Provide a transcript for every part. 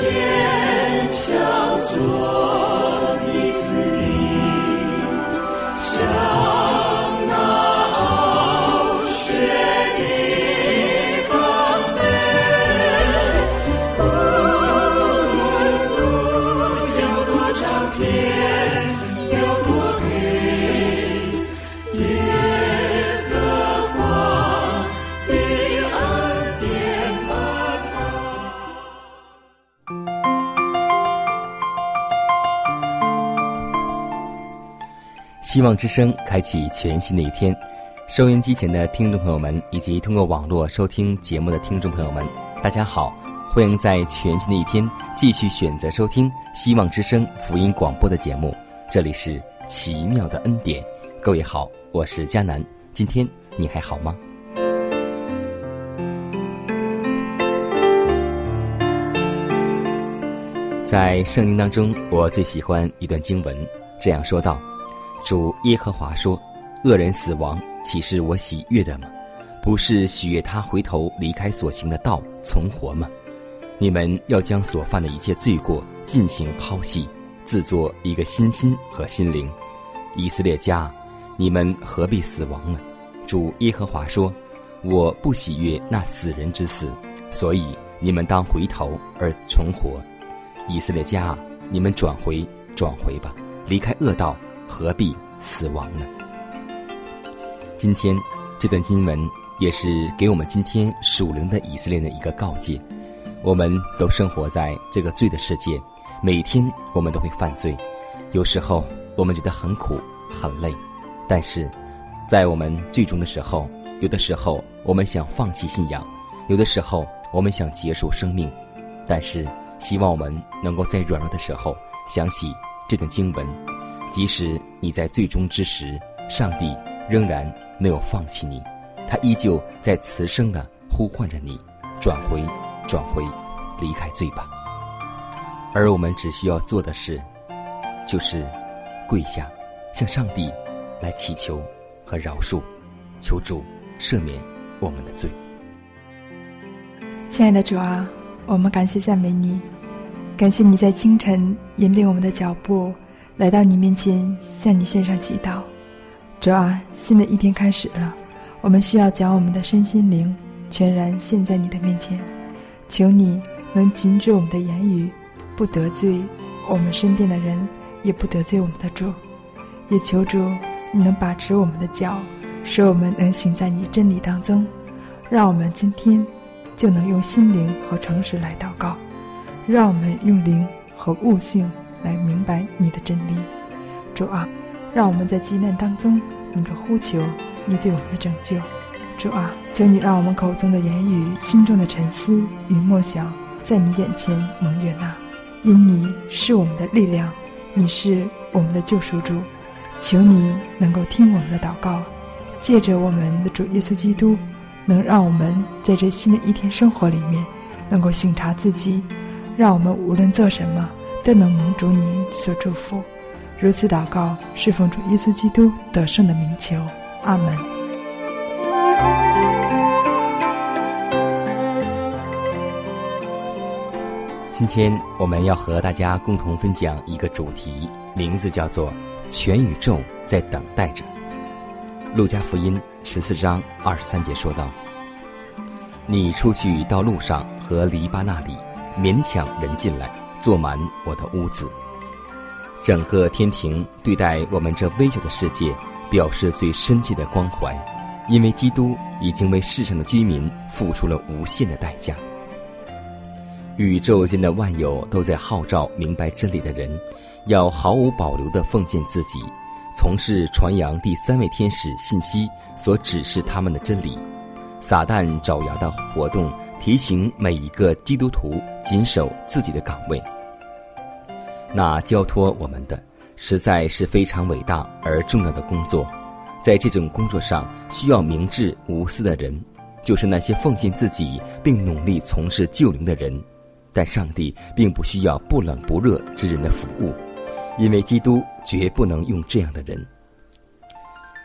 坚强做。希望之声开启全新的一天，收音机前的听众朋友们，以及通过网络收听节目的听众朋友们，大家好！欢迎在全新的一天继续选择收听希望之声福音广播的节目。这里是奇妙的恩典，各位好，我是佳楠。今天你还好吗？在圣经当中，我最喜欢一段经文，这样说道。主耶和华说：“恶人死亡，岂是我喜悦的吗？不是喜悦他回头离开所行的道，存活吗？你们要将所犯的一切罪过进行抛弃，自作一个新心和心灵。以色列家，你们何必死亡呢？主耶和华说：我不喜悦那死人之死，所以你们当回头而存活。以色列家，你们转回，转回吧，离开恶道。”何必死亡呢？今天这段经文也是给我们今天属灵的以色列的一个告诫。我们都生活在这个罪的世界，每天我们都会犯罪。有时候我们觉得很苦很累，但是在我们最终的时候，有的时候我们想放弃信仰，有的时候我们想结束生命。但是希望我们能够在软弱的时候想起这段经文。即使你在最终之时，上帝仍然没有放弃你，他依旧在慈声的呼唤着你，转回，转回，离开罪吧。而我们只需要做的事，就是跪下，向上帝来祈求和饶恕，求主赦免我们的罪。亲爱的主啊，我们感谢赞美你，感谢你在清晨引领我们的脚步。来到你面前，向你献上祈祷。主啊，新的一天开始了，我们需要将我们的身心灵全然献在你的面前。求你能禁止我们的言语，不得罪我们身边的人，也不得罪我们的主。也求主你能把持我们的脚，使我们能行在你真理当中。让我们今天就能用心灵和诚实来祷告，让我们用灵和悟性。来明白你的真理，主啊，让我们在极难当中，你的呼求，你对我们的拯救，主啊，求你让我们口中的言语、心中的沉思与默想，在你眼前蒙悦纳，因你是我们的力量，你是我们的救赎主，求你能够听我们的祷告，借着我们的主耶稣基督，能让我们在这新的一天生活里面，能够省察自己，让我们无论做什么。都能蒙主你所祝福，如此祷告，是奉主耶稣基督得胜的名求，阿门。今天我们要和大家共同分享一个主题，名字叫做“全宇宙在等待着”。路加福音十四章二十三节说道：“你出去到路上和篱笆那里，勉强人进来。”坐满我的屋子，整个天庭对待我们这微小的世界，表示最深切的关怀，因为基督已经为世上的居民付出了无限的代价。宇宙间的万有都在号召明白真理的人，要毫无保留地奉献自己，从事传扬第三位天使信息所指示他们的真理。撒旦爪牙的活动，提醒每一个基督徒谨守自己的岗位。那交托我们的，实在是非常伟大而重要的工作。在这种工作上，需要明智无私的人，就是那些奉献自己并努力从事救灵的人。但上帝并不需要不冷不热之人的服务，因为基督绝不能用这样的人。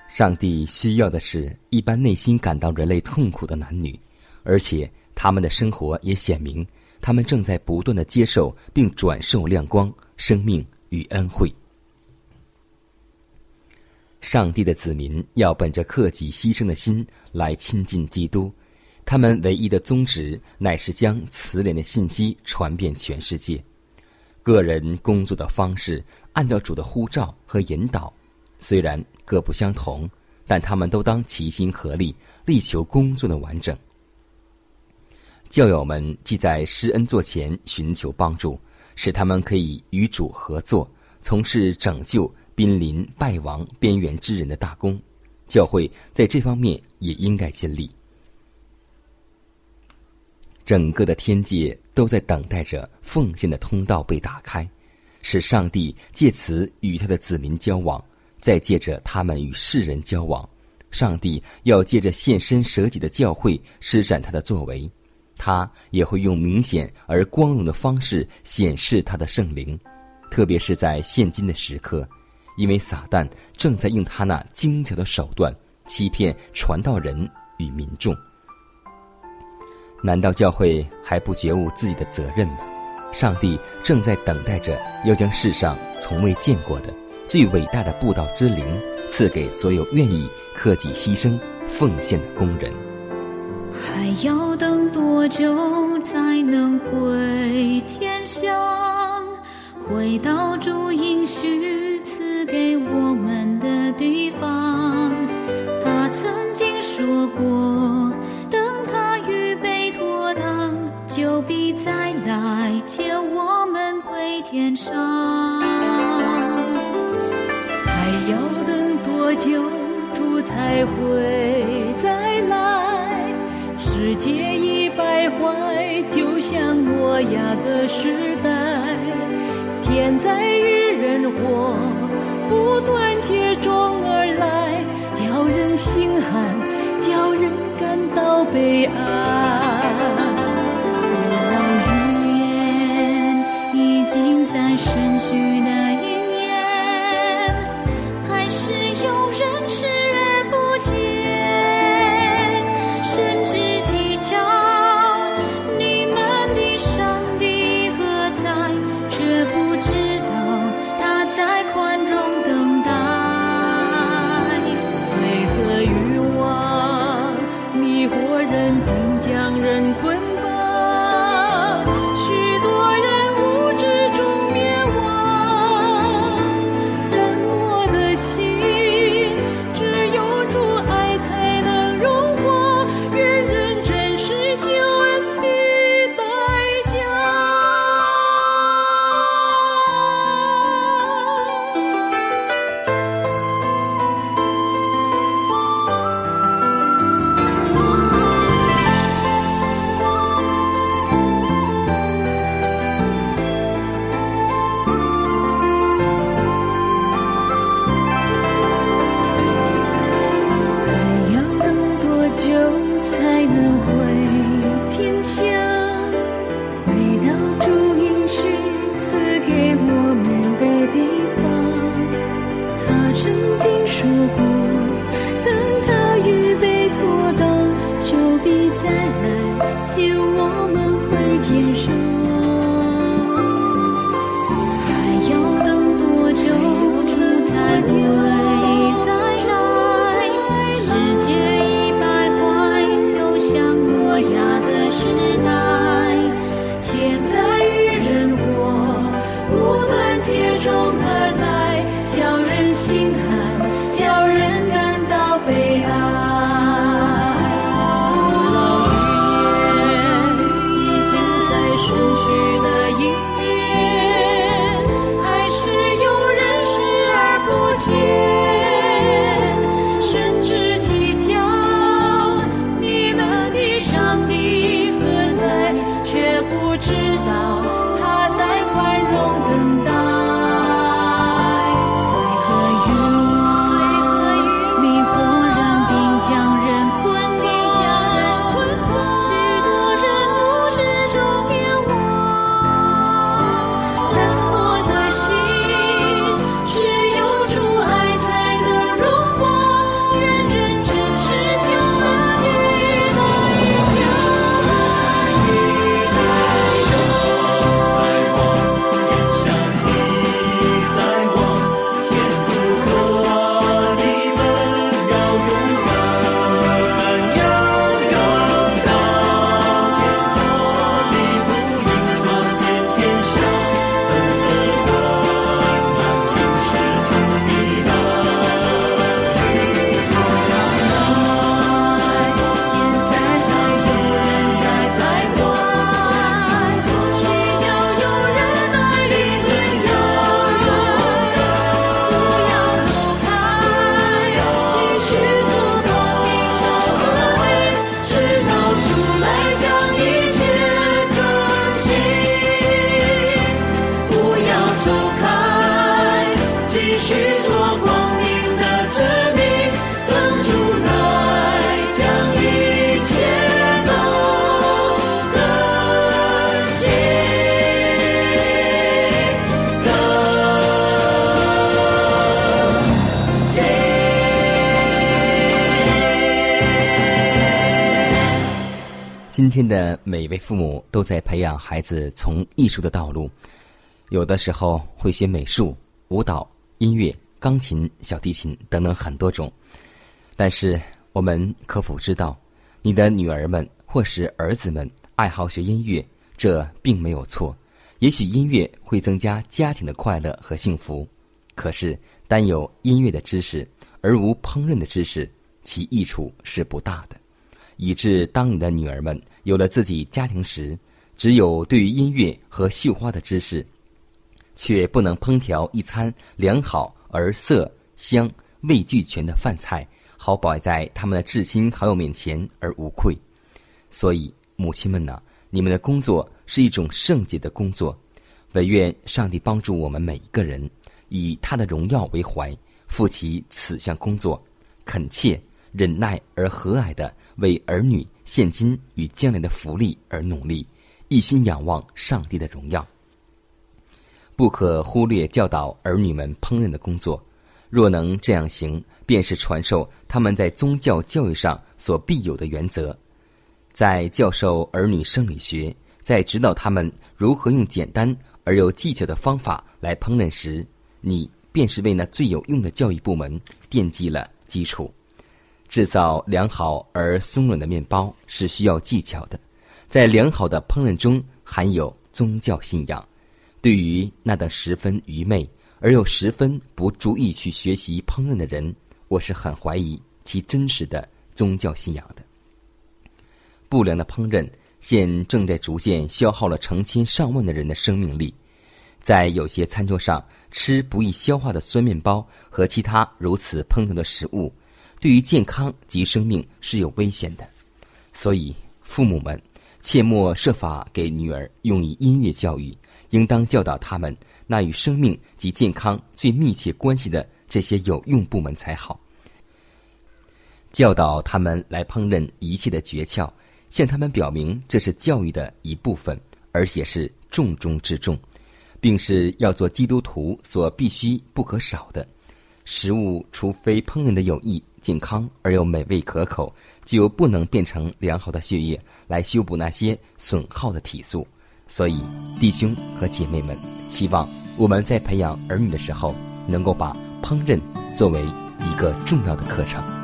上帝需要的是一般内心感到人类痛苦的男女，而且他们的生活也显明，他们正在不断的接受并转受亮光、生命与恩惠。上帝的子民要本着克己牺牲的心来亲近基督，他们唯一的宗旨乃是将慈怜的信息传遍全世界。个人工作的方式按照主的呼召和引导，虽然各不相同，但他们都当齐心合力，力求工作的完整。教友们既在施恩座前寻求帮助，使他们可以与主合作，从事拯救。濒临败亡边缘之人的大功，教会在这方面也应该尽力。整个的天界都在等待着奉献的通道被打开，使上帝借此与他的子民交往，再借着他们与世人交往。上帝要借着献身舍己的教会施展他的作为，他也会用明显而光荣的方式显示他的圣灵，特别是在现今的时刻。因为撒旦正在用他那精巧的手段欺骗传道人与民众，难道教会还不觉悟自己的责任吗？上帝正在等待着要将世上从未见过的最伟大的布道之灵赐给所有愿意克己牺牲奉献的工人。要等多久才能回天乡？回到主应许赐？给我们的地方，他曾经说过，等他预备妥当，就必再来接我们回天上。还要等多久，主才会？世界已败坏，就像诺亚的时代，天灾与人祸。不断接踵而来，叫人心寒，叫人感到悲哀。执着光明的致命等出来将一切都更新更新今天的每一位父母都在培养孩子从艺术的道路有的时候会学美术舞蹈音乐、钢琴、小提琴等等很多种。但是我们可否知道，你的女儿们或是儿子们爱好学音乐，这并没有错。也许音乐会增加家庭的快乐和幸福，可是单有音乐的知识而无烹饪的知识，其益处是不大的。以致当你的女儿们有了自己家庭时，只有对于音乐和绣花的知识，却不能烹调一餐良好而色香味俱全的饭菜，好摆在他们的至亲好友面前而无愧。所以，母亲们呢，你们的工作是一种圣洁的工作，唯愿上帝帮助我们每一个人，以他的荣耀为怀，负起此项工作，恳切、忍耐而和蔼的。为儿女现今与将来的福利而努力，一心仰望上帝的荣耀。不可忽略教导儿女们烹饪的工作。若能这样行，便是传授他们在宗教教育上所必有的原则。在教授儿女生理学，在指导他们如何用简单而又技巧的方法来烹饪时，你便是为那最有用的教育部门奠基了基础。制造良好而松软的面包是需要技巧的，在良好的烹饪中含有宗教信仰。对于那等十分愚昧而又十分不注意去学习烹饪的人，我是很怀疑其真实的宗教信仰的。不良的烹饪现正在逐渐消耗了成千上万的人的生命力，在有些餐桌上吃不易消化的酸面包和其他如此烹调的食物。对于健康及生命是有危险的，所以父母们切莫设法给女儿用以音乐教育，应当教导他们那与生命及健康最密切关系的这些有用部门才好。教导他们来烹饪一切的诀窍，向他们表明这是教育的一部分，而且是重中之重，并是要做基督徒所必须不可少的食物，除非烹饪的有益。健康而又美味可口，就不能变成良好的血液来修补那些损耗的体素。所以，弟兄和姐妹们，希望我们在培养儿女的时候，能够把烹饪作为一个重要的课程。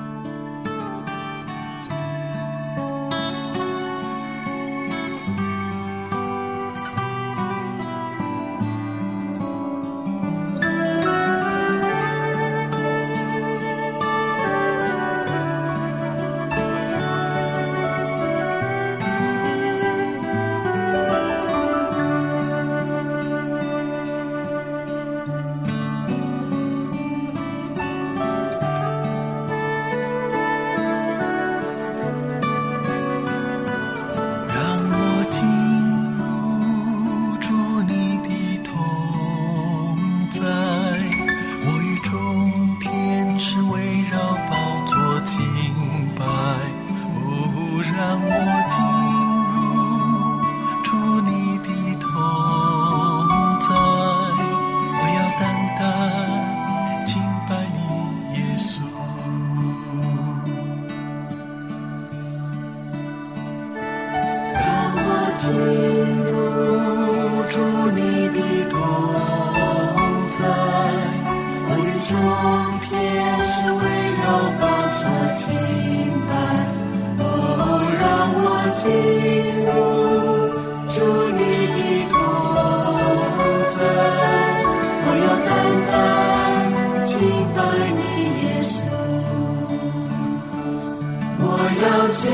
我要敬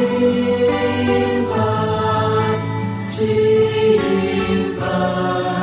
拜，敬拜。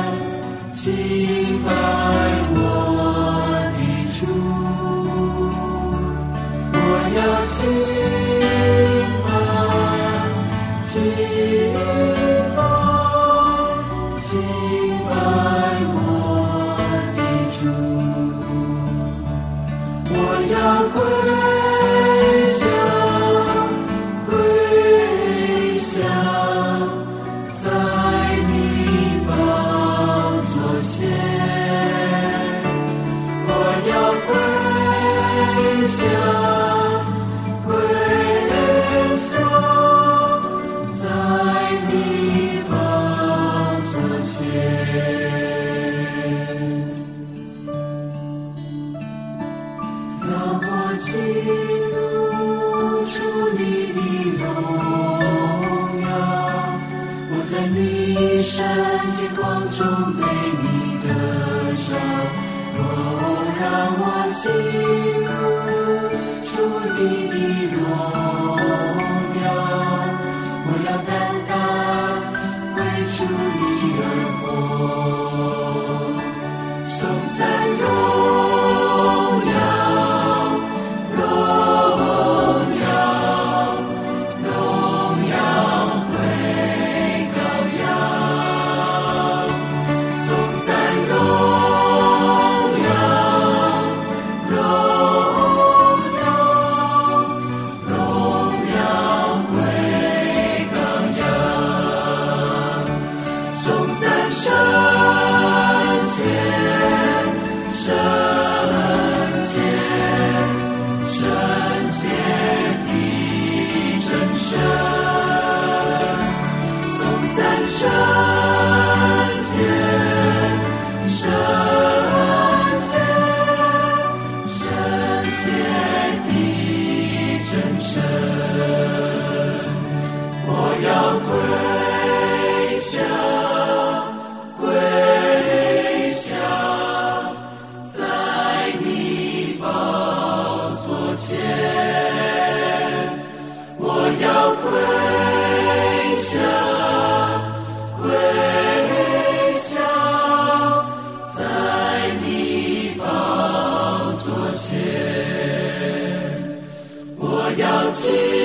我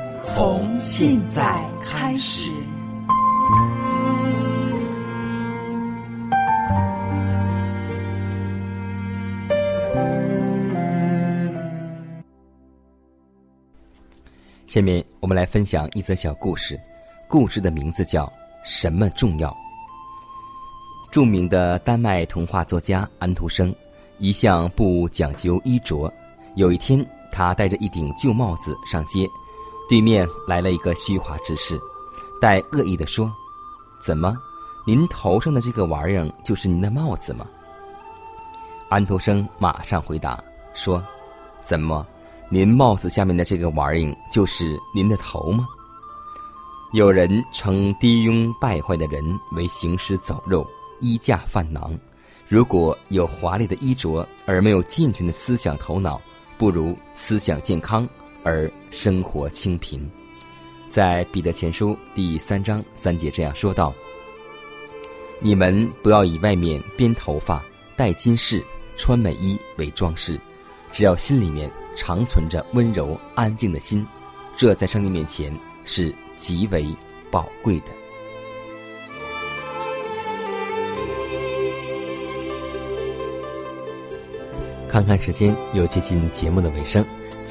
从现在开始。下面我们来分享一则小故事，故事的名字叫《什么重要》。著名的丹麦童话作家安徒生一向不讲究衣着。有一天，他戴着一顶旧帽子上街，对面来了一个虚华之士，带恶意的说：“怎么，您头上的这个玩意儿就是您的帽子吗？”安徒生马上回答说：“怎么，您帽子下面的这个玩意儿就是您的头吗？”有人称低庸败坏的人为行尸走肉。衣架饭囊，如果有华丽的衣着而没有健全的思想头脑，不如思想健康而生活清贫。在彼得前书第三章三节这样说道：“你们不要以外面编头发、戴金饰、穿美衣为装饰，只要心里面常存着温柔安静的心，这在上帝面前是极为宝贵的。”看看时间，又接近节目的尾声。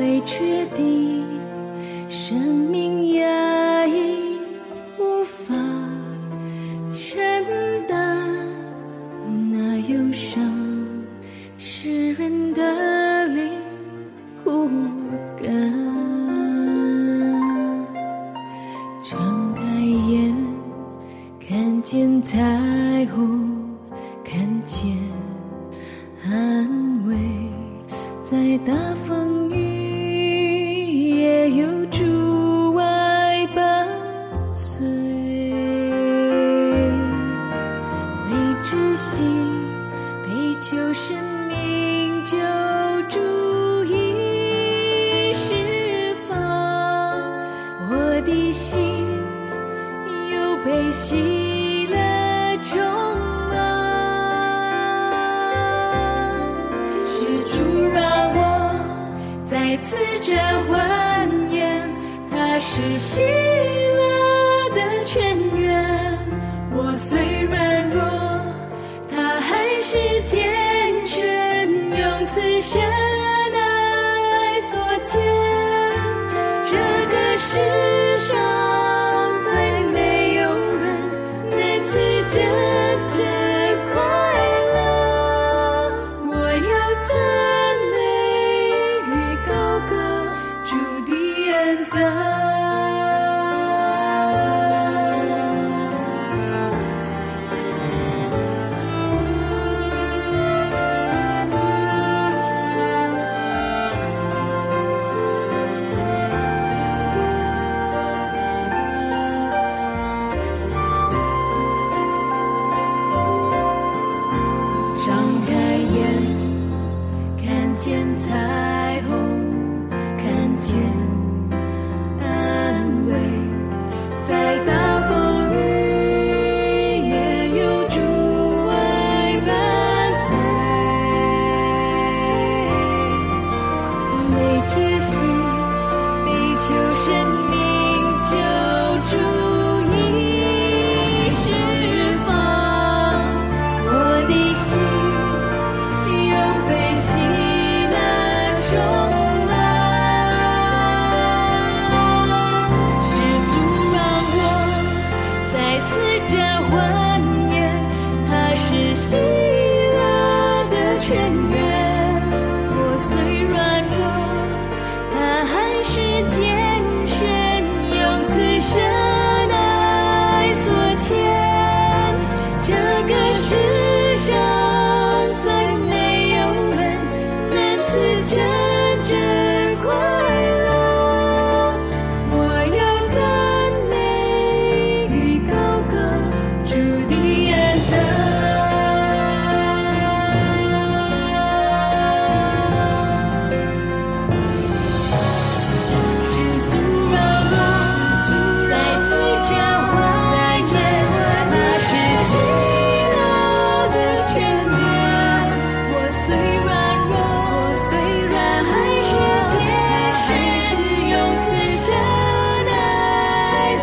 最确定生命心。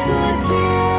昨天